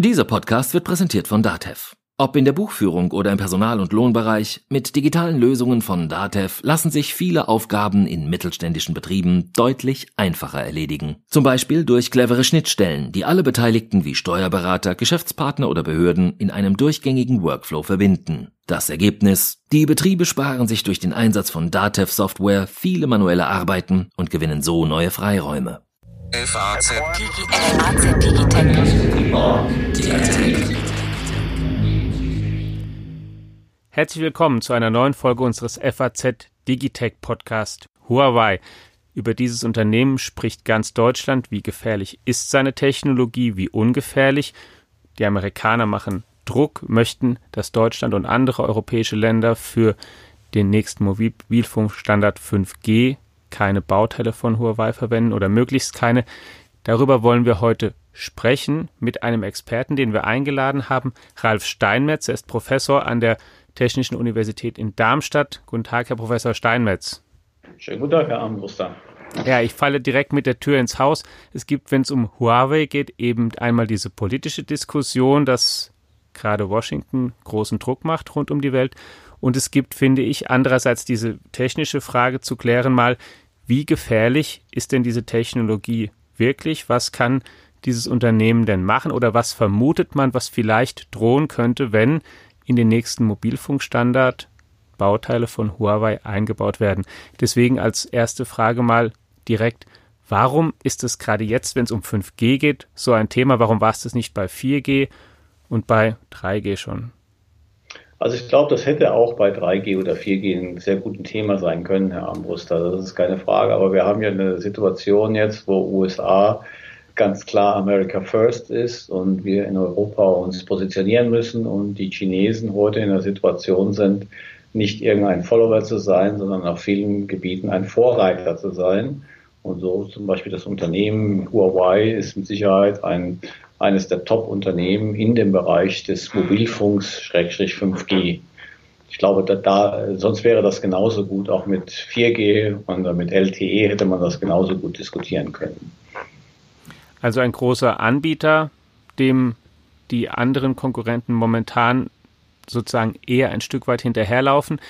Dieser Podcast wird präsentiert von Datev. Ob in der Buchführung oder im Personal- und Lohnbereich, mit digitalen Lösungen von Datev lassen sich viele Aufgaben in mittelständischen Betrieben deutlich einfacher erledigen. Zum Beispiel durch clevere Schnittstellen, die alle Beteiligten wie Steuerberater, Geschäftspartner oder Behörden in einem durchgängigen Workflow verbinden. Das Ergebnis? Die Betriebe sparen sich durch den Einsatz von Datev Software viele manuelle Arbeiten und gewinnen so neue Freiräume. FAZ Herzlich willkommen zu einer neuen Folge unseres FAZ Digitech Podcast Huawei. Über dieses Unternehmen spricht ganz Deutschland. Wie gefährlich ist seine Technologie? Wie ungefährlich? Die Amerikaner machen Druck, möchten, dass Deutschland und andere europäische Länder für den nächsten Mobilfunkstandard 5G keine Bauteile von Huawei verwenden oder möglichst keine. Darüber wollen wir heute sprechen mit einem Experten, den wir eingeladen haben, Ralf Steinmetz. Er ist Professor an der Technischen Universität in Darmstadt. Guten Tag, Herr Professor Steinmetz. Schönen guten Tag, Herr Armbruster. Ja, ich falle direkt mit der Tür ins Haus. Es gibt, wenn es um Huawei geht, eben einmal diese politische Diskussion, dass gerade Washington großen Druck macht rund um die Welt. Und es gibt, finde ich, andererseits diese technische Frage zu klären, mal, wie gefährlich ist denn diese Technologie wirklich? Was kann dieses Unternehmen denn machen oder was vermutet man, was vielleicht drohen könnte, wenn in den nächsten Mobilfunkstandard Bauteile von Huawei eingebaut werden? Deswegen als erste Frage mal direkt, warum ist es gerade jetzt, wenn es um 5G geht, so ein Thema? Warum war es das nicht bei 4G und bei 3G schon? Also ich glaube, das hätte auch bei 3G oder 4G ein sehr gutes Thema sein können, Herr Armbruster. Das ist keine Frage. Aber wir haben ja eine Situation jetzt, wo USA ganz klar America First ist und wir in Europa uns positionieren müssen und die Chinesen heute in der Situation sind, nicht irgendein Follower zu sein, sondern auf vielen Gebieten ein Vorreiter zu sein. Und so zum Beispiel das Unternehmen Huawei ist mit Sicherheit ein eines der Top-Unternehmen in dem Bereich des Mobilfunks 5G. Ich glaube, da, da, sonst wäre das genauso gut. Auch mit 4G und mit LTE hätte man das genauso gut diskutieren können. Also ein großer Anbieter, dem die anderen Konkurrenten momentan sozusagen eher ein Stück weit hinterherlaufen.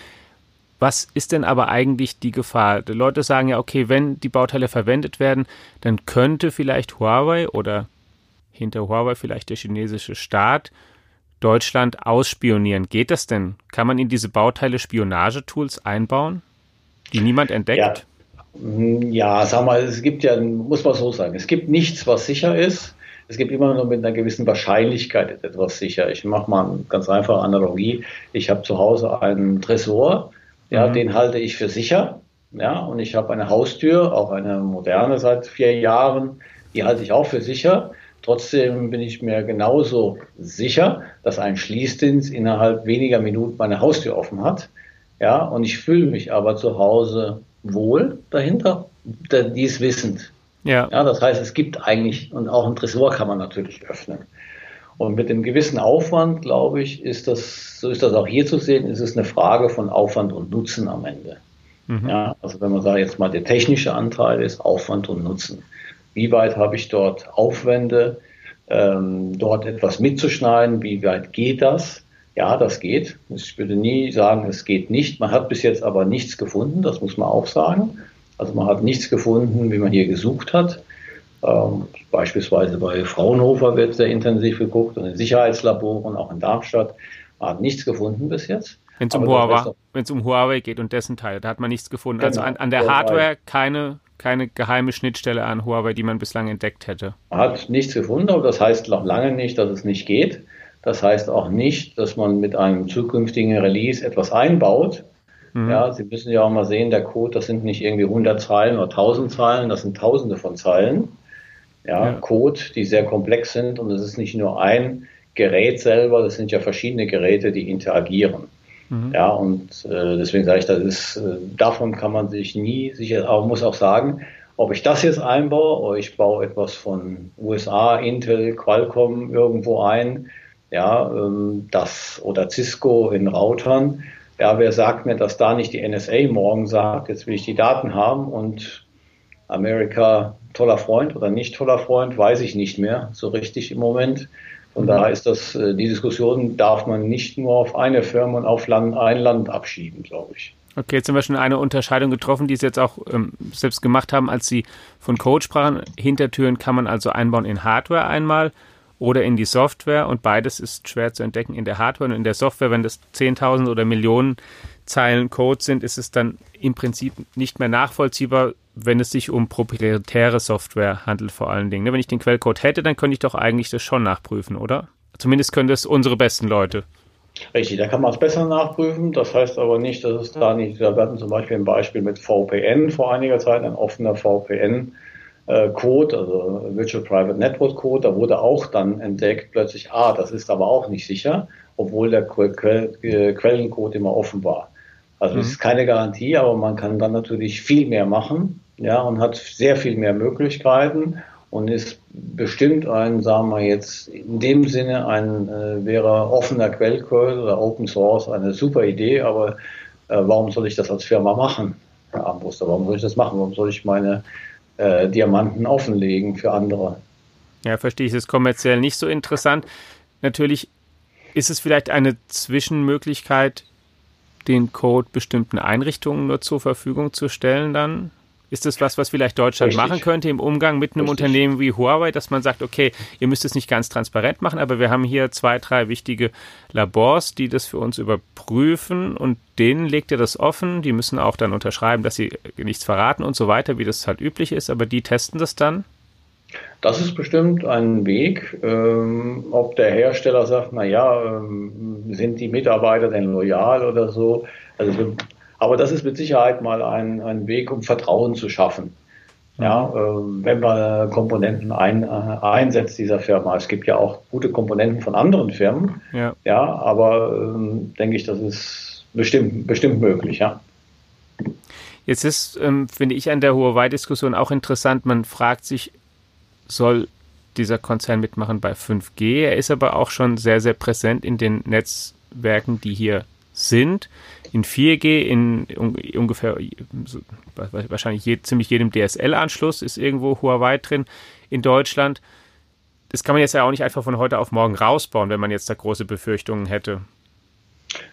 Was ist denn aber eigentlich die Gefahr? Die Leute sagen ja, okay, wenn die Bauteile verwendet werden, dann könnte vielleicht Huawei oder hinter Huawei vielleicht der chinesische Staat Deutschland ausspionieren. Geht das denn? Kann man in diese Bauteile Spionagetools einbauen, die niemand entdeckt? Ja. Hm, ja, sag mal, es gibt ja, muss man so sagen, es gibt nichts, was sicher ist. Es gibt immer nur mit einer gewissen Wahrscheinlichkeit etwas sicher. Ich mache mal eine ganz einfache Analogie. Ich habe zu Hause einen Tresor, ja, mhm. den halte ich für sicher. Ja, und ich habe eine Haustür, auch eine moderne seit vier Jahren, die halte ich auch für sicher. Trotzdem bin ich mir genauso sicher, dass ein Schließdienst innerhalb weniger Minuten meine Haustür offen hat. Ja, und ich fühle mich aber zu Hause wohl dahinter, dies wissend. Ja. ja. Das heißt, es gibt eigentlich, und auch ein Tresor kann man natürlich öffnen. Und mit dem gewissen Aufwand, glaube ich, ist das, so ist das auch hier zu sehen, ist es eine Frage von Aufwand und Nutzen am Ende. Mhm. Ja, also wenn man sagt, jetzt mal der technische Anteil ist Aufwand und Nutzen. Wie weit habe ich dort Aufwände, ähm, dort etwas mitzuschneiden? Wie weit geht das? Ja, das geht. Ich würde nie sagen, es geht nicht. Man hat bis jetzt aber nichts gefunden, das muss man auch sagen. Also man hat nichts gefunden, wie man hier gesucht hat. Ähm, beispielsweise bei Fraunhofer wird sehr intensiv geguckt und in Sicherheitslaboren, auch in Darmstadt. Man hat nichts gefunden bis jetzt. Wenn es um, Huawei, um Huawei geht und dessen Teil, da hat man nichts gefunden. Also genau. Also an, an der Hardware keine keine geheime Schnittstelle an Huawei, die man bislang entdeckt hätte. Man hat nichts gefunden, aber das heißt noch lange nicht, dass es nicht geht. Das heißt auch nicht, dass man mit einem zukünftigen Release etwas einbaut. Mhm. Ja, Sie müssen ja auch mal sehen, der Code, das sind nicht irgendwie 100 Zeilen oder 1000 Zeilen, das sind Tausende von Zeilen. Ja, ja. Code, die sehr komplex sind und es ist nicht nur ein Gerät selber, das sind ja verschiedene Geräte, die interagieren. Mhm. Ja, und äh, deswegen sage ich, das ist, äh, davon kann man sich nie sicher, aber muss auch sagen, ob ich das jetzt einbaue oder ich baue etwas von USA, Intel, Qualcomm irgendwo ein, ja, ähm, das oder Cisco in Routern, ja, wer sagt mir, dass da nicht die NSA morgen sagt, jetzt will ich die Daten haben und Amerika toller Freund oder nicht toller Freund, weiß ich nicht mehr so richtig im Moment. Von mhm. daher ist das, äh, die Diskussion darf man nicht nur auf eine Firma und auf Land, ein Land abschieben, glaube ich. Okay, jetzt haben wir schon eine Unterscheidung getroffen, die Sie jetzt auch ähm, selbst gemacht haben, als Sie von Code sprachen. Hintertüren kann man also einbauen in Hardware einmal oder in die Software und beides ist schwer zu entdecken in der Hardware und in der Software. Wenn das 10.000 oder Millionen Zeilen Code sind, ist es dann im Prinzip nicht mehr nachvollziehbar, wenn es sich um proprietäre Software handelt vor allen Dingen. Ne, wenn ich den Quellcode hätte, dann könnte ich doch eigentlich das schon nachprüfen, oder? Zumindest können das unsere besten Leute. Richtig, da kann man es besser nachprüfen. Das heißt aber nicht, dass es da nicht, wir hatten zum Beispiel ein Beispiel mit VPN vor einiger Zeit, ein offener VPN. Code, also Virtual Private Network Code, da wurde auch dann entdeckt plötzlich, ah, das ist aber auch nicht sicher, obwohl der Quellencode immer offen war. Also mhm. es ist keine Garantie, aber man kann dann natürlich viel mehr machen, ja, und hat sehr viel mehr Möglichkeiten und ist bestimmt ein, sagen wir jetzt, in dem Sinne ein, äh, wäre offener Quellcode oder Open Source eine super Idee, aber äh, warum soll ich das als Firma machen, Herr Armbruster? Warum soll ich das machen? Warum soll ich meine äh, Diamanten offenlegen für andere? Ja, verstehe ich. Es ist kommerziell nicht so interessant. Natürlich ist es vielleicht eine Zwischenmöglichkeit, den Code bestimmten Einrichtungen nur zur Verfügung zu stellen dann? Ist das was, was vielleicht Deutschland Richtig. machen könnte im Umgang mit einem Richtig. Unternehmen wie Huawei, dass man sagt, okay, ihr müsst es nicht ganz transparent machen, aber wir haben hier zwei, drei wichtige Labors, die das für uns überprüfen und denen legt ihr das offen. Die müssen auch dann unterschreiben, dass sie nichts verraten und so weiter, wie das halt üblich ist, aber die testen das dann? Das ist bestimmt ein Weg. Ähm, ob der Hersteller sagt, na ja, ähm, sind die Mitarbeiter denn loyal oder so? Also, aber das ist mit Sicherheit mal ein, ein Weg, um Vertrauen zu schaffen. Ja, äh, wenn man Komponenten ein, äh, einsetzt dieser Firma. Es gibt ja auch gute Komponenten von anderen Firmen. Ja, ja aber ähm, denke ich, das ist bestimmt, bestimmt möglich, ja. Jetzt ist, ähm, finde ich, an der Huawei-Diskussion auch interessant, man fragt sich, soll dieser Konzern mitmachen bei 5G. Er ist aber auch schon sehr, sehr präsent in den Netzwerken, die hier sind. In 4G, in ungefähr wahrscheinlich je, ziemlich jedem DSL-Anschluss ist irgendwo Huawei drin in Deutschland. Das kann man jetzt ja auch nicht einfach von heute auf morgen rausbauen, wenn man jetzt da große Befürchtungen hätte.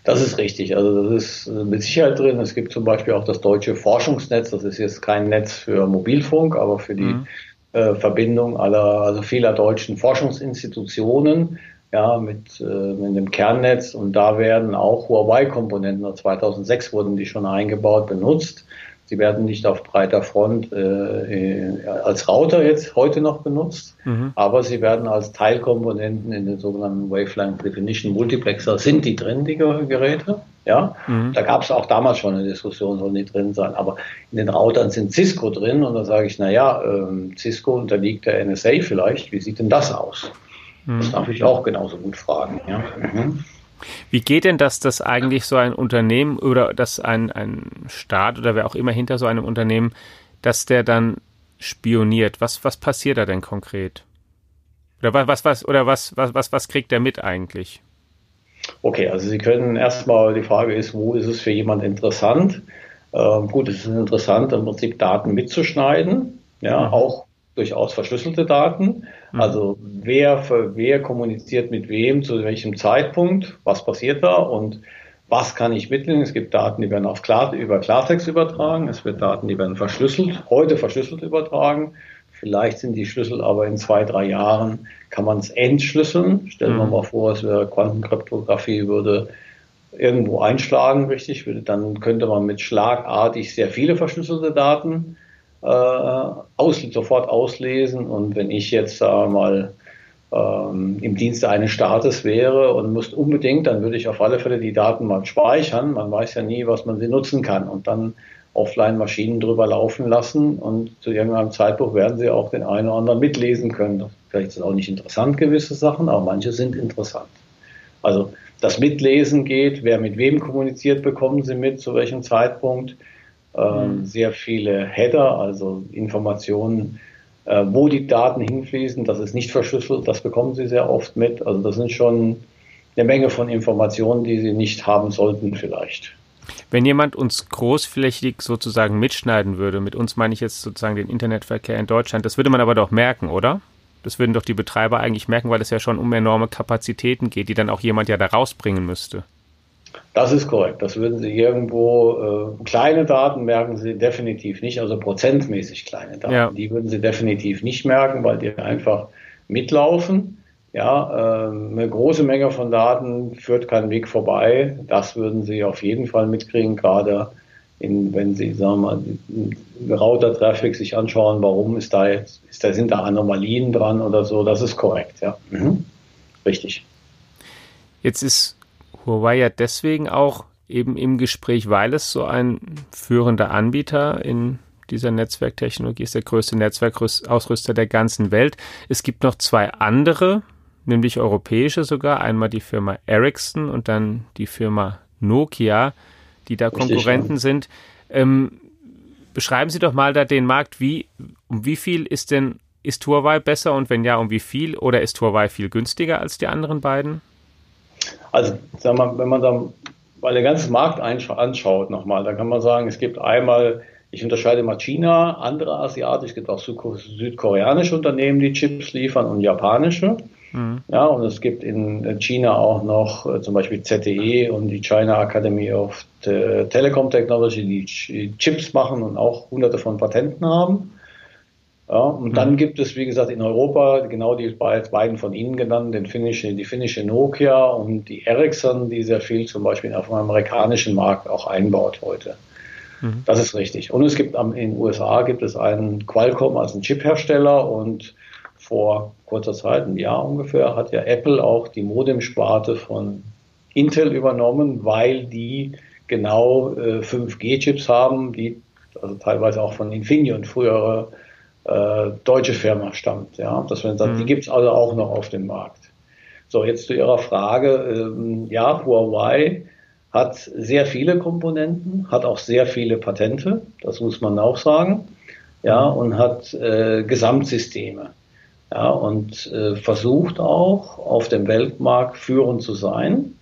Das ist richtig. Also das ist mit Sicherheit drin. Es gibt zum Beispiel auch das deutsche Forschungsnetz. Das ist jetzt kein Netz für Mobilfunk, aber für die mhm. Äh, Verbindung aller, also vieler deutschen Forschungsinstitutionen, ja, mit, äh, mit dem Kernnetz und da werden auch Huawei-Komponenten, 2006 wurden die schon eingebaut, benutzt. Sie werden nicht auf breiter Front äh, als Router jetzt heute noch benutzt, mhm. aber sie werden als Teilkomponenten in den sogenannten Wavelength Definition Multiplexer sind die drin, die Geräte. Ja, mhm. da gab es auch damals schon eine Diskussion, sollen die drin sein. Aber in den Routern sind Cisco drin und da sage ich, na ja, ähm, Cisco unterliegt der NSA vielleicht. Wie sieht denn das aus? Mhm. Das darf ich auch genauso gut fragen. Ja. Mhm. Wie geht denn das, dass eigentlich so ein Unternehmen oder dass ein, ein Staat oder wer auch immer hinter so einem Unternehmen, dass der dann spioniert? Was, was passiert da denn konkret? Oder was, was, oder was, was, was, was kriegt der mit eigentlich? Okay, also Sie können erstmal, die Frage ist, wo ist es für jemand interessant? Ähm, gut, es ist interessant, im Prinzip Daten mitzuschneiden, ja, mhm. auch durchaus verschlüsselte Daten. Mhm. Also wer, für, wer kommuniziert mit wem, zu welchem Zeitpunkt, was passiert da und was kann ich mitnehmen? Es gibt Daten, die werden auf Klar, über Klartext übertragen, es wird Daten, die werden verschlüsselt, heute verschlüsselt übertragen. Vielleicht sind die Schlüssel aber in zwei, drei Jahren, kann man es entschlüsseln. Stellen wir mhm. mal vor, es wäre Quantenkryptographie, würde irgendwo einschlagen, richtig, dann könnte man mit schlagartig sehr viele verschlüsselte Daten äh, aus, sofort auslesen. Und wenn ich jetzt sagen mal ähm, im Dienste eines Staates wäre und müsste unbedingt, dann würde ich auf alle Fälle die Daten mal speichern. Man weiß ja nie, was man sie nutzen kann. Und dann Offline-Maschinen drüber laufen lassen und zu irgendeinem Zeitpunkt werden sie auch den einen oder anderen mitlesen können. Vielleicht ist auch nicht interessant, gewisse Sachen, aber manche sind interessant. Also das Mitlesen geht, wer mit wem kommuniziert, bekommen sie mit, zu welchem Zeitpunkt. Ähm, mhm. Sehr viele Header, also Informationen, äh, wo die Daten hinfließen, das ist nicht verschlüsselt, das bekommen sie sehr oft mit. Also das sind schon eine Menge von Informationen, die sie nicht haben sollten vielleicht. Wenn jemand uns großflächig sozusagen mitschneiden würde, mit uns meine ich jetzt sozusagen den Internetverkehr in Deutschland, das würde man aber doch merken, oder? Das würden doch die Betreiber eigentlich merken, weil es ja schon um enorme Kapazitäten geht, die dann auch jemand ja da rausbringen müsste. Das ist korrekt. Das würden Sie irgendwo, äh, kleine Daten merken Sie definitiv nicht, also prozentmäßig kleine Daten. Ja. Die würden Sie definitiv nicht merken, weil die einfach mitlaufen. Ja, äh, eine große Menge von Daten führt keinen Weg vorbei. Das würden Sie auf jeden Fall mitkriegen, gerade in, wenn Sie, sagen wir mal, Router-Traffic sich anschauen, warum ist da jetzt, ist da, sind da Anomalien dran oder so. Das ist korrekt, ja. Mhm. Richtig. Jetzt ist Huawei ja deswegen auch eben im Gespräch, weil es so ein führender Anbieter in dieser Netzwerktechnologie ist, der größte Netzwerkausrüster der ganzen Welt. Es gibt noch zwei andere nämlich europäische sogar. Einmal die Firma Ericsson und dann die Firma Nokia, die da Richtig, Konkurrenten ja. sind. Ähm, beschreiben Sie doch mal da den Markt. Wie, um wie viel ist denn, ist Huawei besser und wenn ja, um wie viel? Oder ist Huawei viel günstiger als die anderen beiden? Also, sagen wir, wenn man dann mal den ganzen Markt anschaut nochmal, dann kann man sagen, es gibt einmal ich unterscheide mal China, andere asiatische, es gibt auch südkoreanische Unternehmen, die Chips liefern und japanische. Mhm. Ja, und es gibt in China auch noch äh, zum Beispiel ZTE und die China Academy of Telecom Technology, die Chips machen und auch hunderte von Patenten haben. Ja, und mhm. dann gibt es, wie gesagt, in Europa genau die beiden von Ihnen genannten, den finnische, die finnische Nokia und die Ericsson, die sehr viel zum Beispiel auf dem amerikanischen Markt auch einbaut heute. Mhm. Das ist richtig. Und es gibt in den USA gibt es einen Qualcomm als einen Chiphersteller und vor kurzer Zeit, ein Jahr ungefähr, hat ja Apple auch die Modem-Sparte von Intel übernommen, weil die genau äh, 5G-Chips haben, die also teilweise auch von Infineon, frühere äh, deutsche Firma stammt. Ja, das, mhm. Die gibt es also auch noch auf dem Markt. So, jetzt zu Ihrer Frage. Ähm, ja, Huawei hat sehr viele Komponenten, hat auch sehr viele Patente, das muss man auch sagen, ja, und hat äh, Gesamtsysteme ja, und äh, versucht auch auf dem Weltmarkt führend zu sein.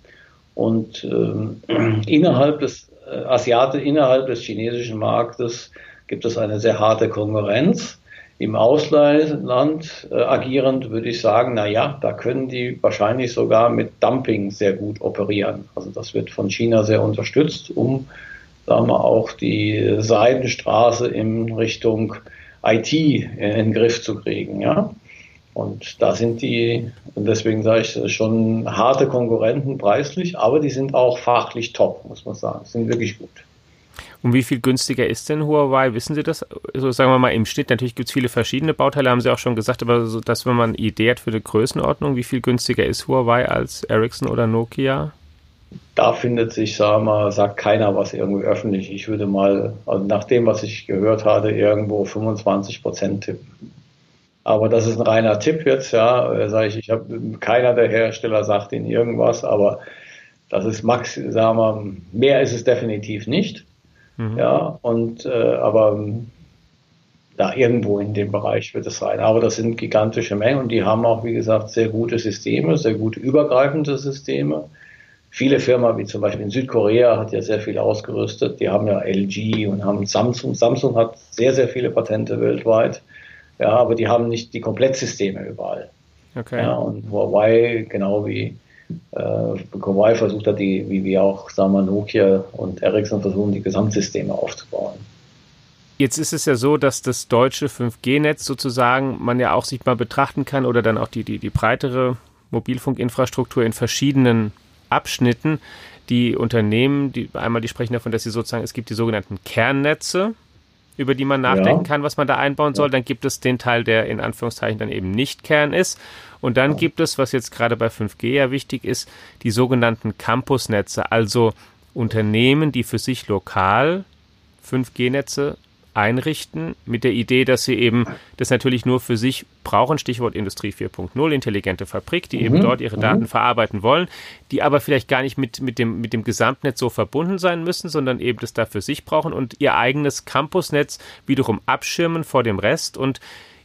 Und äh, innerhalb des äh, Asiate, innerhalb des chinesischen Marktes gibt es eine sehr harte Konkurrenz. Im Ausland äh, agierend würde ich sagen, na ja, da können die wahrscheinlich sogar mit Dumping sehr gut operieren. Also das wird von China sehr unterstützt, um sagen wir auch die Seidenstraße in Richtung IT in den Griff zu kriegen, ja. Und da sind die, und deswegen sage ich, schon harte Konkurrenten preislich, aber die sind auch fachlich top, muss man sagen. Sind wirklich gut. Und wie viel günstiger ist denn Huawei? Wissen Sie das? Also sagen wir mal im Schnitt, natürlich gibt es viele verschiedene Bauteile, haben Sie auch schon gesagt, aber so, dass wenn man eine Idee hat für eine Größenordnung, wie viel günstiger ist Huawei als Ericsson oder Nokia? Da findet sich, sagen wir mal, sagt keiner was irgendwie öffentlich. Ich würde mal, also nach dem, was ich gehört hatte, irgendwo 25 Prozent tippen. Aber das ist ein reiner Tipp jetzt, ja. Sage ich, ich habe keiner der Hersteller sagt Ihnen irgendwas, aber das ist max, sagen wir, mehr ist es definitiv nicht. Mhm. Ja, und äh, aber da irgendwo in dem Bereich wird es sein. Aber das sind gigantische Mengen und die haben auch, wie gesagt, sehr gute Systeme, sehr gute übergreifende Systeme. Viele Firmen, wie zum Beispiel in Südkorea, hat ja sehr viel ausgerüstet. Die haben ja LG und haben Samsung. Samsung hat sehr, sehr viele Patente weltweit. Ja, aber die haben nicht die Komplettsysteme überall. Okay. Ja, und Huawei, genau wie äh, Huawei versucht hat, die, wie wir auch, sagen wir, Nokia und Ericsson versuchen, die Gesamtsysteme aufzubauen. Jetzt ist es ja so, dass das deutsche 5G-Netz sozusagen man ja auch sich mal betrachten kann oder dann auch die, die, die breitere Mobilfunkinfrastruktur in verschiedenen Abschnitten. Die Unternehmen, die einmal die sprechen davon, dass sie sozusagen, es gibt die sogenannten Kernnetze, über die man nachdenken ja. kann, was man da einbauen soll. Dann gibt es den Teil, der in Anführungszeichen dann eben nicht Kern ist. Und dann ja. gibt es, was jetzt gerade bei 5G ja wichtig ist, die sogenannten Campusnetze, also Unternehmen, die für sich lokal 5G-Netze einrichten, mit der Idee, dass sie eben das natürlich nur für sich brauchen, Stichwort Industrie 4.0, intelligente Fabrik, die mhm. eben dort ihre mhm. Daten verarbeiten wollen, die aber vielleicht gar nicht mit, mit, dem, mit dem Gesamtnetz so verbunden sein müssen, sondern eben das da für sich brauchen und ihr eigenes Campusnetz wiederum abschirmen vor dem Rest und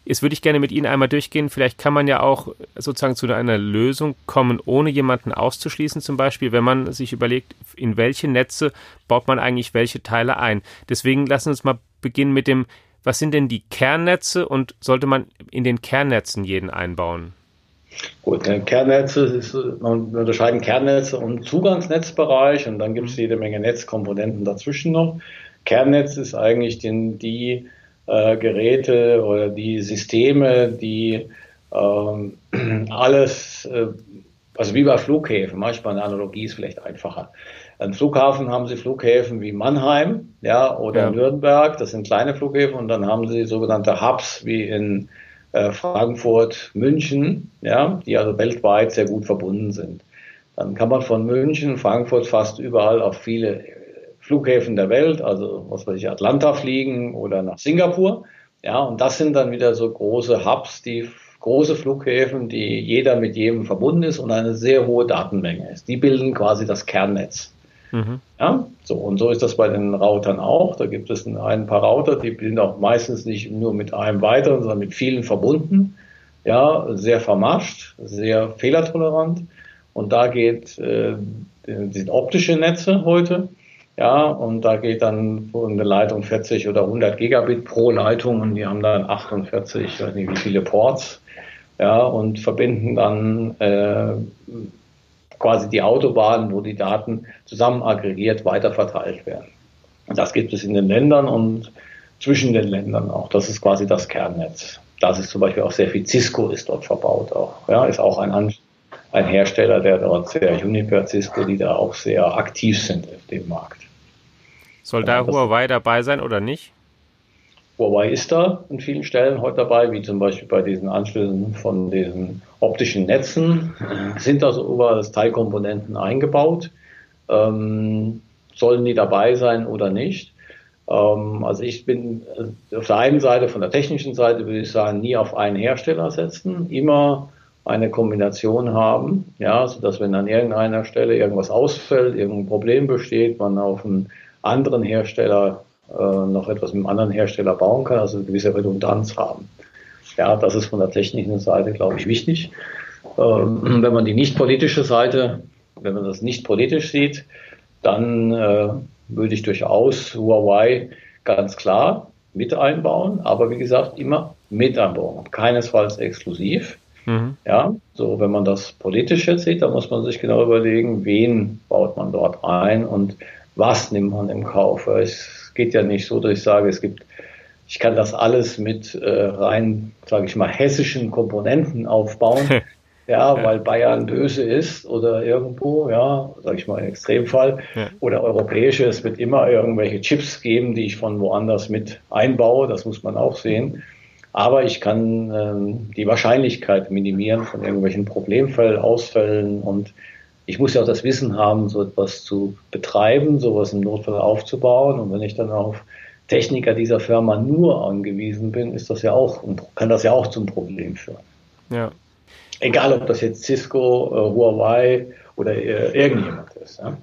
Jetzt würde ich gerne mit Ihnen einmal durchgehen. Vielleicht kann man ja auch sozusagen zu einer Lösung kommen, ohne jemanden auszuschließen. Zum Beispiel, wenn man sich überlegt, in welche Netze baut man eigentlich welche Teile ein. Deswegen lassen Sie uns mal beginnen mit dem, Was sind denn die Kernnetze und sollte man in den Kernnetzen jeden einbauen? Gut, Kernnetze ist, man unterscheiden Kernnetze und Zugangsnetzbereich und dann gibt es jede Menge Netzkomponenten dazwischen noch. Kernnetz ist eigentlich den, die äh, Geräte oder die Systeme, die ähm, alles, äh, also wie bei Flughäfen, manchmal eine Analogie ist vielleicht einfacher. Ein Flughafen haben sie Flughäfen wie Mannheim, ja, oder ja. Nürnberg, das sind kleine Flughäfen, und dann haben sie sogenannte Hubs wie in äh, Frankfurt, München, ja, die also weltweit sehr gut verbunden sind. Dann kann man von München, Frankfurt fast überall auf viele Flughäfen der Welt, also was weiß ich, Atlanta fliegen oder nach Singapur. Ja, und das sind dann wieder so große Hubs, die große Flughäfen, die jeder mit jedem verbunden ist und eine sehr hohe Datenmenge ist. Die bilden quasi das Kernnetz. Mhm. Ja, so, und so ist das bei den Routern auch. Da gibt es ein paar Router, die sind auch meistens nicht nur mit einem weiteren, sondern mit vielen verbunden. Ja, sehr vermascht, sehr fehlertolerant. Und da geht, äh, sind optische Netze heute. Ja, und da geht dann eine Leitung 40 oder 100 Gigabit pro Leitung und die haben dann 48, ich weiß nicht wie viele Ports. Ja, und verbinden dann äh, quasi die Autobahnen, wo die Daten zusammen aggregiert weiter verteilt werden. Das gibt es in den Ländern und zwischen den Ländern auch. Das ist quasi das Kernnetz. Das ist zum Beispiel auch sehr viel Cisco ist dort verbaut auch. Ja, ist auch ein, ein Hersteller, der dort sehr Juniper, Cisco, die da auch sehr aktiv sind auf dem Markt. Soll da Huawei dabei sein oder nicht? Huawei ist da an vielen Stellen heute dabei, wie zum Beispiel bei diesen Anschlüssen von diesen optischen Netzen. Sind da so überall Teilkomponenten eingebaut? Ähm, sollen die dabei sein oder nicht? Ähm, also ich bin äh, auf der einen Seite, von der technischen Seite würde ich sagen, nie auf einen Hersteller setzen, immer eine Kombination haben, ja, sodass wenn an irgendeiner Stelle irgendwas ausfällt, irgendein Problem besteht, man auf einen anderen Hersteller äh, noch etwas mit einem anderen Hersteller bauen kann, also eine gewisse Redundanz haben. Ja, das ist von der technischen Seite, glaube ich, wichtig. Ähm, wenn man die nicht politische Seite, wenn man das nicht politisch sieht, dann äh, würde ich durchaus Huawei ganz klar mit einbauen, aber wie gesagt, immer mit einbauen, keinesfalls exklusiv. Mhm. Ja, so wenn man das politisch jetzt sieht, dann muss man sich genau überlegen, wen baut man dort ein und was nimmt man im Kauf. Es geht ja nicht so, dass ich sage, es gibt, ich kann das alles mit äh, rein, sage ich mal, hessischen Komponenten aufbauen. ja, weil Bayern böse ist oder irgendwo, ja, sage ich mal, im Extremfall, ja. oder europäische, es wird immer irgendwelche Chips geben, die ich von woanders mit einbaue, das muss man auch sehen. Aber ich kann ähm, die Wahrscheinlichkeit minimieren von irgendwelchen Problemfällen, Ausfällen und ich muss ja auch das Wissen haben, so etwas zu betreiben, sowas im Notfall aufzubauen. Und wenn ich dann auf Techniker dieser Firma nur angewiesen bin, ist das ja auch, kann das ja auch zum Problem führen. Ja. Egal, ob das jetzt Cisco, äh, Huawei oder äh, irgendjemand ist. Ja?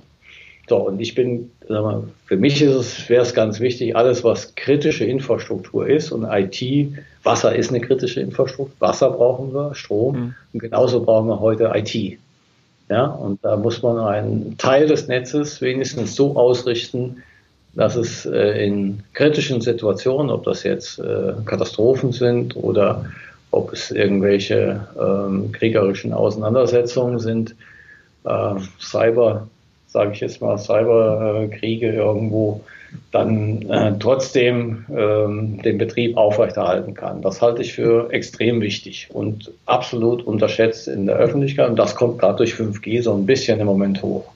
So, und ich bin, sag mal, für mich ist es, wäre es ganz wichtig, alles, was kritische Infrastruktur ist und IT, Wasser ist eine kritische Infrastruktur, Wasser brauchen wir, Strom, mhm. und genauso brauchen wir heute IT. Ja, und da muss man einen Teil des Netzes wenigstens so ausrichten, dass es äh, in kritischen Situationen, ob das jetzt äh, Katastrophen sind oder ob es irgendwelche ähm, kriegerischen Auseinandersetzungen sind, äh, Cyber, sage ich jetzt mal, Cyberkriege irgendwo, dann äh, trotzdem ähm, den Betrieb aufrechterhalten kann. Das halte ich für extrem wichtig und absolut unterschätzt in der Öffentlichkeit. Und das kommt gerade durch 5G so ein bisschen im Moment hoch.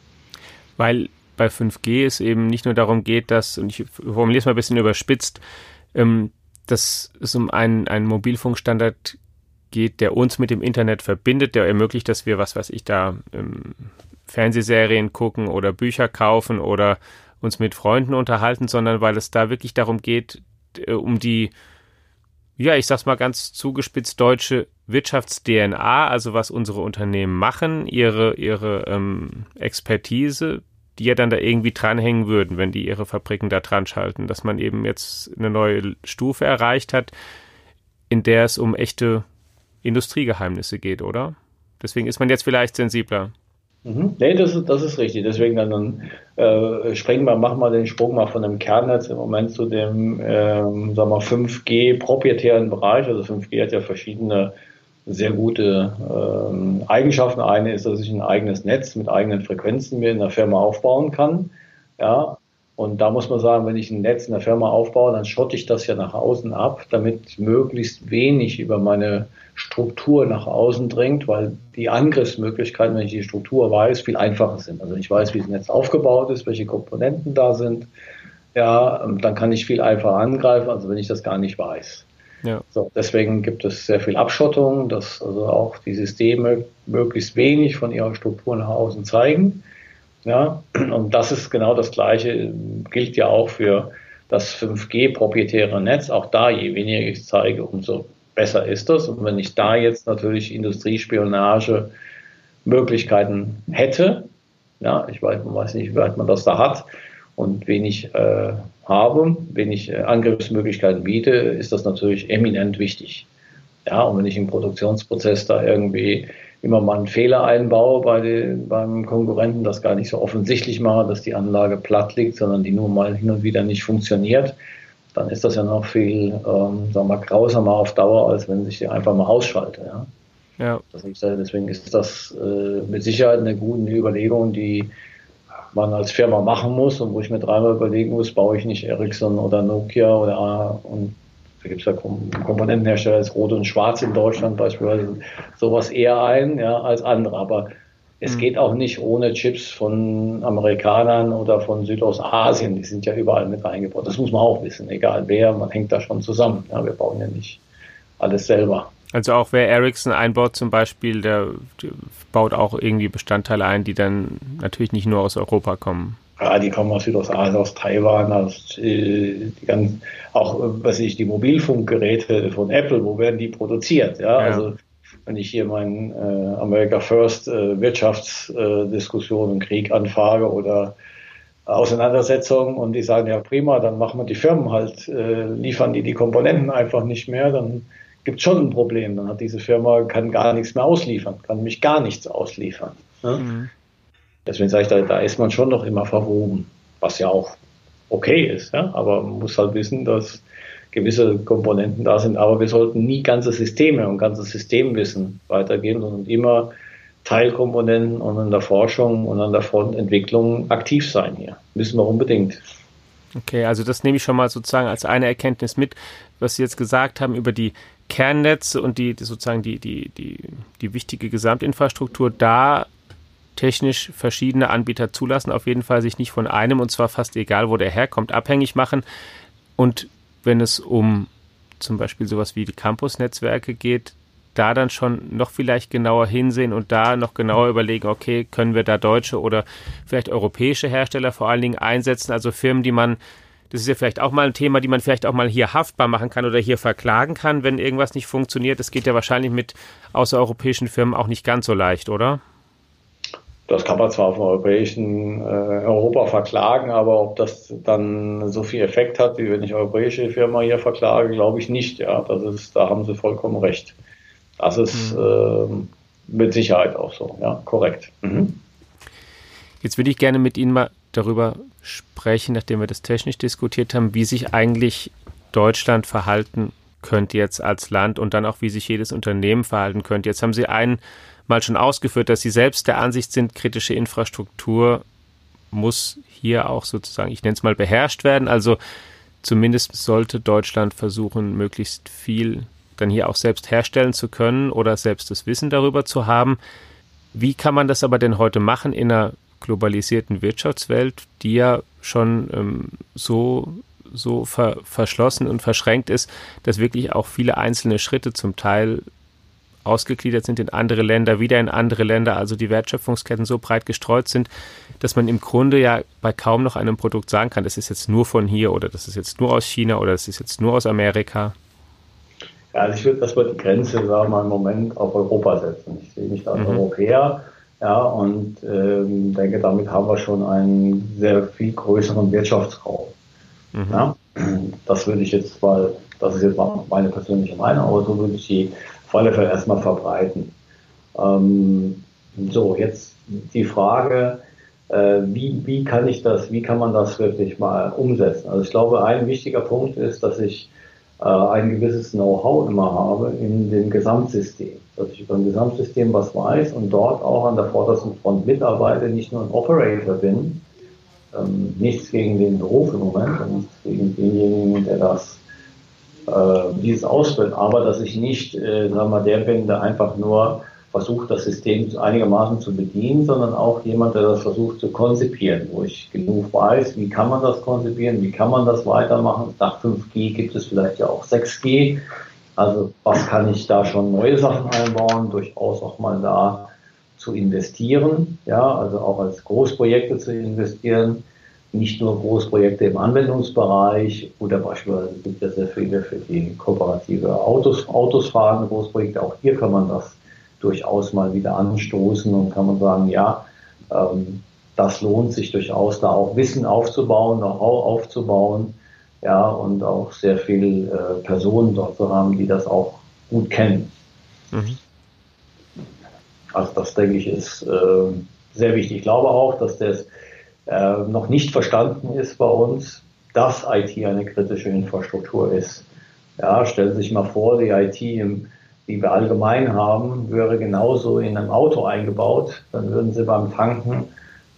Weil bei 5G es eben nicht nur darum geht, dass, und ich formuliere es mal ein bisschen überspitzt, ähm, dass es um einen, einen Mobilfunkstandard geht, der uns mit dem Internet verbindet, der ermöglicht, dass wir, was weiß ich, da ähm, Fernsehserien gucken oder Bücher kaufen oder uns mit Freunden unterhalten, sondern weil es da wirklich darum geht, äh, um die, ja, ich sag's mal ganz zugespitzt, deutsche Wirtschafts-DNA, also was unsere Unternehmen machen, ihre, ihre ähm, Expertise, die ja dann da irgendwie dranhängen würden, wenn die ihre Fabriken da dran schalten, dass man eben jetzt eine neue Stufe erreicht hat, in der es um echte Industriegeheimnisse geht, oder? Deswegen ist man jetzt vielleicht sensibler. Mhm. Nee, das ist, das ist richtig. Deswegen dann, dann äh, springen wir, machen wir den Sprung mal von dem Kernnetz im Moment zu dem, ähm, sagen wir 5G proprietären Bereich. Also 5G hat ja verschiedene sehr gute ähm, Eigenschaften. Eine ist, dass ich ein eigenes Netz mit eigenen Frequenzen mir in der Firma aufbauen kann. Ja, und da muss man sagen, wenn ich ein Netz in der Firma aufbaue, dann schotte ich das ja nach außen ab, damit möglichst wenig über meine Struktur nach außen dringt, weil die Angriffsmöglichkeiten, wenn ich die Struktur weiß, viel einfacher sind. Also ich weiß, wie das Netz aufgebaut ist, welche Komponenten da sind. Ja, dann kann ich viel einfacher angreifen, als wenn ich das gar nicht weiß. Ja. So, deswegen gibt es sehr viel Abschottung, dass also auch die Systeme möglichst wenig von ihrer Struktur nach außen zeigen. Ja, und das ist genau das Gleiche, gilt ja auch für das 5G proprietäre Netz. Auch da, je weniger ich zeige, umso besser ist das. Und wenn ich da jetzt natürlich Industriespionage Möglichkeiten hätte, ja, ich weiß, man weiß nicht, wie weit man das da hat und wenig äh, habe, wenig äh, Angriffsmöglichkeiten biete, ist das natürlich eminent wichtig. Ja, und wenn ich im Produktionsprozess da irgendwie immer mal einen Fehler einbaue bei den, beim Konkurrenten, das gar nicht so offensichtlich mache, dass die Anlage platt liegt, sondern die nur mal hin und wieder nicht funktioniert, dann ist das ja noch viel, ähm, sagen wir, grausamer auf Dauer, als wenn ich die einfach mal ausschalte. Ja. Ja. deswegen ist das äh, mit Sicherheit eine gute Überlegung, die man als Firma machen muss und wo ich mir dreimal überlegen muss, baue ich nicht Ericsson oder Nokia oder und da gibt es ja Komponentenhersteller als Rot und Schwarz in Deutschland beispielsweise sowas eher ein ja, als andere. Aber es mhm. geht auch nicht ohne Chips von Amerikanern oder von Südostasien. Die sind ja überall mit reingebaut. Das muss man auch wissen, egal wer, man hängt da schon zusammen. Ja, wir bauen ja nicht alles selber. Also auch wer Ericsson einbaut zum Beispiel, der, der baut auch irgendwie Bestandteile ein, die dann natürlich nicht nur aus Europa kommen. Ja, die kommen aus Südostasien, aus Taiwan, aus äh, die ganzen, auch was ich die Mobilfunkgeräte von Apple, wo werden die produziert? Ja, ja. also wenn ich hier meinen äh, America First äh, Wirtschaftsdiskussion und Krieg anfrage oder Auseinandersetzungen und die sagen ja prima, dann machen wir die Firmen halt, äh, liefern die die Komponenten einfach nicht mehr, dann gibt es schon ein Problem. Dann hat diese Firma kann gar nichts mehr ausliefern, kann nämlich gar nichts ausliefern. Ne? Mhm. Deswegen sage ich, da, da ist man schon noch immer verwoben, was ja auch okay ist. Ja? Aber man muss halt wissen, dass gewisse Komponenten da sind. Aber wir sollten nie ganze Systeme und ganzes Systemwissen weitergeben, sondern immer Teilkomponenten und an der Forschung und an der Frontentwicklung aktiv sein hier. Müssen wir unbedingt. Okay, also das nehme ich schon mal sozusagen als eine Erkenntnis mit, was Sie jetzt gesagt haben über die Kernnetze und die, die sozusagen die, die, die, die wichtige Gesamtinfrastruktur. Da technisch verschiedene Anbieter zulassen, auf jeden Fall sich nicht von einem, und zwar fast egal, wo der herkommt, abhängig machen. Und wenn es um zum Beispiel sowas wie die Campus-Netzwerke geht, da dann schon noch vielleicht genauer hinsehen und da noch genauer überlegen, okay, können wir da deutsche oder vielleicht europäische Hersteller vor allen Dingen einsetzen, also Firmen, die man, das ist ja vielleicht auch mal ein Thema, die man vielleicht auch mal hier haftbar machen kann oder hier verklagen kann, wenn irgendwas nicht funktioniert. Das geht ja wahrscheinlich mit außereuropäischen Firmen auch nicht ganz so leicht, oder? Das kann man zwar auf dem europäischen äh, Europa verklagen, aber ob das dann so viel Effekt hat, wie wenn ich europäische Firma hier verklage, glaube ich nicht. Ja, das ist, da haben Sie vollkommen recht. Das ist mhm. äh, mit Sicherheit auch so. Ja, korrekt. Mhm. Jetzt würde ich gerne mit Ihnen mal darüber sprechen, nachdem wir das technisch diskutiert haben, wie sich eigentlich Deutschland verhalten könnte jetzt als Land und dann auch, wie sich jedes Unternehmen verhalten könnte. Jetzt haben Sie einen mal schon ausgeführt, dass Sie selbst der Ansicht sind, kritische Infrastruktur muss hier auch sozusagen, ich nenne es mal, beherrscht werden. Also zumindest sollte Deutschland versuchen, möglichst viel dann hier auch selbst herstellen zu können oder selbst das Wissen darüber zu haben. Wie kann man das aber denn heute machen in einer globalisierten Wirtschaftswelt, die ja schon ähm, so so ver verschlossen und verschränkt ist, dass wirklich auch viele einzelne Schritte zum Teil ausgegliedert sind in andere Länder, wieder in andere Länder, also die Wertschöpfungsketten so breit gestreut sind, dass man im Grunde ja bei kaum noch einem Produkt sagen kann, das ist jetzt nur von hier oder das ist jetzt nur aus China oder das ist jetzt nur aus Amerika. Ja, also ich würde das mal die Grenze, sagen wir mal, im Moment auf Europa setzen. Ich sehe mich da als mhm. Europäer, ja, und ähm, denke, damit haben wir schon einen sehr viel größeren Wirtschaftsraum. Mhm. Ja, das würde ich jetzt mal, das ist jetzt mal meine persönliche Meinung, aber so würde ich die auf alle Fälle erstmal verbreiten. Ähm, so, jetzt die Frage, äh, wie, wie kann ich das, wie kann man das wirklich mal umsetzen? Also ich glaube, ein wichtiger Punkt ist, dass ich äh, ein gewisses Know-how immer habe in dem Gesamtsystem. Dass ich über ein Gesamtsystem was weiß und dort auch an der vordersten Front mitarbeite, nicht nur ein Operator bin, ähm, nichts gegen den Beruf im Moment nichts gegen denjenigen, der das dieses ausführt, aber dass ich nicht, äh, sagen mal, der bin, der einfach nur versucht, das System einigermaßen zu bedienen, sondern auch jemand, der das versucht zu konzipieren, wo ich genug weiß, wie kann man das konzipieren, wie kann man das weitermachen. Nach 5G gibt es vielleicht ja auch 6G. Also was kann ich da schon neue Sachen einbauen, durchaus auch mal da zu investieren, ja, also auch als Großprojekte zu investieren, nicht nur Großprojekte im Anwendungsbereich oder beispielsweise gibt es ja sehr viele für die kooperative Autos, Autos fahrende Großprojekte. Auch hier kann man das durchaus mal wieder anstoßen und kann man sagen, ja, ähm, das lohnt sich durchaus, da auch Wissen aufzubauen, Know-how aufzubauen, ja, und auch sehr viele äh, Personen dort zu haben, die das auch gut kennen. Mhm. Also das denke ich ist äh, sehr wichtig. Ich glaube auch, dass das äh, noch nicht verstanden ist bei uns, dass IT eine kritische Infrastruktur ist. Ja, stellen Sie sich mal vor, die IT, im, die wir allgemein haben, wäre genauso in einem Auto eingebaut. Dann würden Sie beim Tanken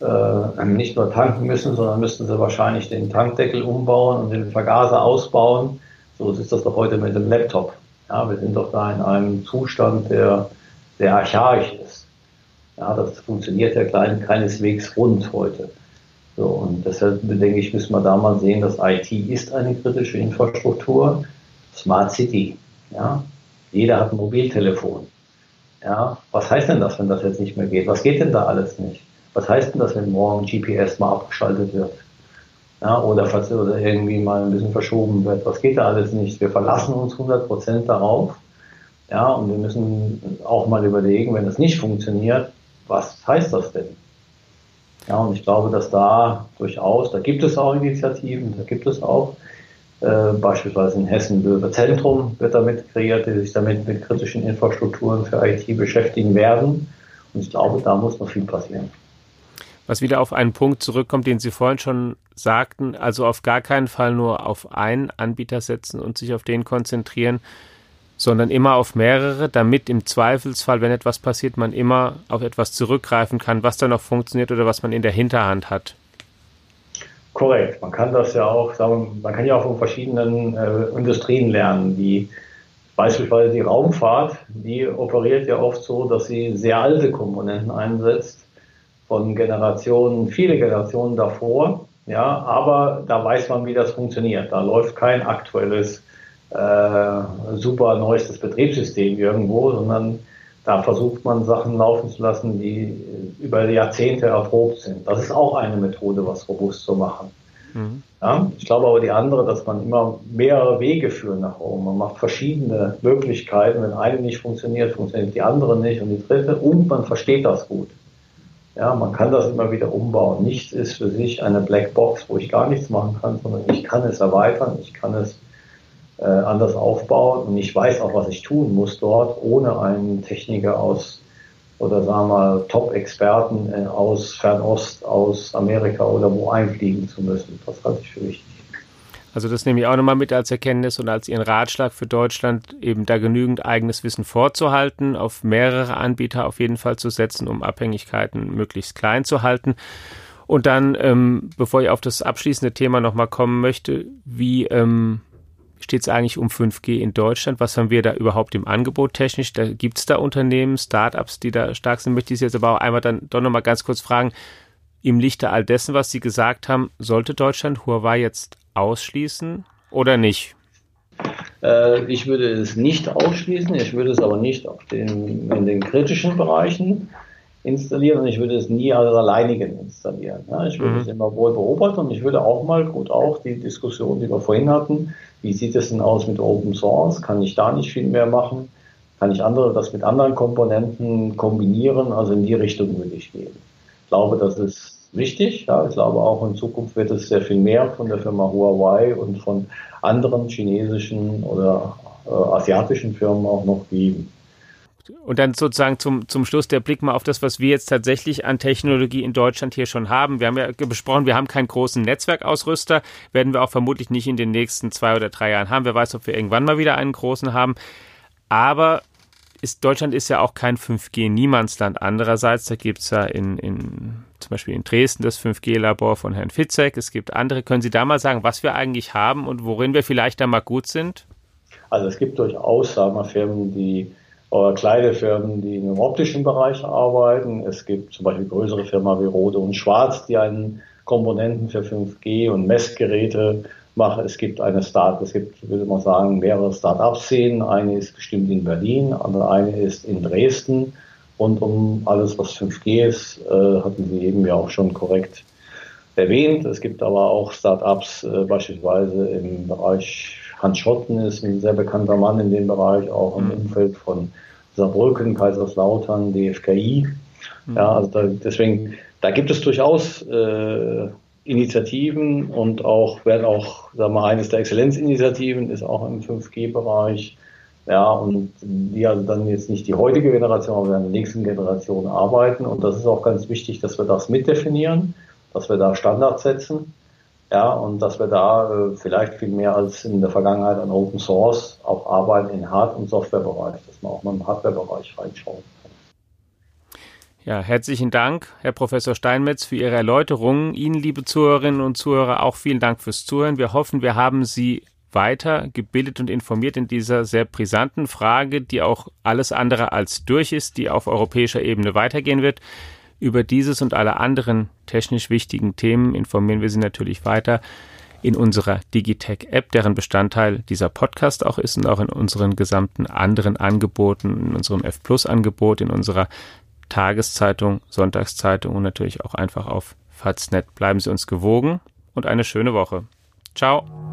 äh, nicht nur tanken müssen, sondern müssten Sie wahrscheinlich den Tankdeckel umbauen und den Vergaser ausbauen. So ist das doch heute mit dem Laptop. Ja, wir sind doch da in einem Zustand, der sehr archaisch ist. Ja, das funktioniert ja keineswegs rund heute. So, und deshalb denke ich, müssen wir da mal sehen, dass IT ist eine kritische Infrastruktur. Smart City, ja. Jeder hat ein Mobiltelefon. Ja, was heißt denn das, wenn das jetzt nicht mehr geht? Was geht denn da alles nicht? Was heißt denn das, wenn morgen GPS mal abgeschaltet wird? Ja, oder, oder irgendwie mal ein bisschen verschoben wird? Was geht da alles nicht? Wir verlassen uns 100 Prozent darauf. Ja, und wir müssen auch mal überlegen, wenn das nicht funktioniert, was heißt das denn? Ja, und ich glaube, dass da durchaus, da gibt es auch Initiativen, da gibt es auch äh, beispielsweise in Hessen Löwe Zentrum wird damit kreiert, die sich damit mit kritischen Infrastrukturen für IT beschäftigen werden. Und ich glaube, da muss noch viel passieren. Was wieder auf einen Punkt zurückkommt, den Sie vorhin schon sagten, also auf gar keinen Fall nur auf einen Anbieter setzen und sich auf den konzentrieren, sondern immer auf mehrere, damit im Zweifelsfall, wenn etwas passiert, man immer auf etwas zurückgreifen kann, was da noch funktioniert oder was man in der Hinterhand hat. Korrekt. Man kann das ja auch sagen, man kann ja auch von verschiedenen äh, Industrien lernen, wie beispielsweise die Raumfahrt, die operiert ja oft so, dass sie sehr alte Komponenten einsetzt, von Generationen, viele Generationen davor, ja, aber da weiß man, wie das funktioniert. Da läuft kein aktuelles äh, super neuestes Betriebssystem irgendwo, sondern da versucht man Sachen laufen zu lassen, die über Jahrzehnte erprobt sind. Das ist auch eine Methode, was robust zu machen. Mhm. Ja, ich glaube aber die andere, dass man immer mehrere Wege führen nach oben. Man macht verschiedene Möglichkeiten. Wenn eine nicht funktioniert, funktioniert die andere nicht und die dritte und man versteht das gut. Ja, man kann das immer wieder umbauen. Nichts ist für sich eine Blackbox, wo ich gar nichts machen kann, sondern ich kann es erweitern, ich kann es äh, anders aufbauen und ich weiß auch, was ich tun muss dort, ohne einen Techniker aus oder sagen wir Top-Experten äh, aus Fernost, aus Amerika oder wo einfliegen zu müssen. Das halte ich für wichtig. Also das nehme ich auch nochmal mit als Erkenntnis und als Ihren Ratschlag für Deutschland, eben da genügend eigenes Wissen vorzuhalten, auf mehrere Anbieter auf jeden Fall zu setzen, um Abhängigkeiten möglichst klein zu halten. Und dann, ähm, bevor ich auf das abschließende Thema nochmal kommen möchte, wie ähm, steht es eigentlich um 5G in Deutschland? Was haben wir da überhaupt im Angebot technisch? Da gibt es da Unternehmen, Startups, die da stark sind. Möchte ich Sie jetzt aber auch einmal dann doch nochmal ganz kurz fragen, im Lichte all dessen, was Sie gesagt haben, sollte Deutschland Huawei jetzt ausschließen oder nicht? Äh, ich würde es nicht ausschließen, ich würde es aber nicht den, in den kritischen Bereichen installieren und ich würde es nie als alleinigen installieren. Ja, ich würde mhm. es immer wohl beobachten und ich würde auch mal, gut, auch die Diskussion, die wir vorhin hatten, wie sieht es denn aus mit Open Source? Kann ich da nicht viel mehr machen? Kann ich andere, das mit anderen Komponenten kombinieren? Also in die Richtung würde ich gehen. Ich glaube, das ist wichtig. Ja, ich glaube auch in Zukunft wird es sehr viel mehr von der Firma Huawei und von anderen chinesischen oder äh, asiatischen Firmen auch noch geben. Und dann sozusagen zum, zum Schluss der Blick mal auf das, was wir jetzt tatsächlich an Technologie in Deutschland hier schon haben. Wir haben ja besprochen, wir haben keinen großen Netzwerkausrüster, werden wir auch vermutlich nicht in den nächsten zwei oder drei Jahren haben. Wer weiß, ob wir irgendwann mal wieder einen großen haben. Aber ist, Deutschland ist ja auch kein 5G-Niemandsland. Andererseits, da gibt es ja in, in, zum Beispiel in Dresden das 5G-Labor von Herrn Fitzek. Es gibt andere. Können Sie da mal sagen, was wir eigentlich haben und worin wir vielleicht da mal gut sind? Also es gibt durchaus, sagen wir, Firmen, die oder kleine Firmen, die im optischen Bereich arbeiten. Es gibt zum Beispiel größere Firmen wie Rode und Schwarz, die einen Komponenten für 5G und Messgeräte mache. Es gibt eine Start, es gibt, würde man sagen, mehrere Start-up-Szenen. Eine ist bestimmt in Berlin, eine ist in Dresden. Und um alles, was 5G ist, äh, hatten Sie eben ja auch schon korrekt erwähnt. Es gibt aber auch Start-ups, äh, beispielsweise im Bereich Hans Schotten ist ein sehr bekannter Mann in dem Bereich, auch im mhm. Umfeld von Saarbrücken, Kaiserslautern, DFKI. Mhm. Ja, also da, deswegen, da gibt es durchaus äh, Initiativen und auch werden auch, sagen wir, eines der Exzellenzinitiativen ist auch im 5G-Bereich. Ja, und die also dann jetzt nicht die heutige Generation, aber in der nächsten Generation arbeiten. Und das ist auch ganz wichtig, dass wir das mitdefinieren, dass wir da Standards setzen. Ja, und dass wir da äh, vielleicht viel mehr als in der Vergangenheit an Open Source auch arbeiten in Hard- und Softwarebereich, dass man auch mal im Hardwarebereich reinschauen ja, herzlichen Dank, Herr Professor Steinmetz, für Ihre Erläuterungen. Ihnen, liebe Zuhörerinnen und Zuhörer, auch vielen Dank fürs Zuhören. Wir hoffen, wir haben Sie weiter gebildet und informiert in dieser sehr brisanten Frage, die auch alles andere als durch ist, die auf europäischer Ebene weitergehen wird. Über dieses und alle anderen technisch wichtigen Themen informieren wir Sie natürlich weiter in unserer Digitech-App, deren Bestandteil dieser Podcast auch ist und auch in unseren gesamten anderen Angeboten, in unserem F-Plus-Angebot, in unserer Tageszeitung, Sonntagszeitung und natürlich auch einfach auf Faznet. Bleiben Sie uns gewogen und eine schöne Woche. Ciao.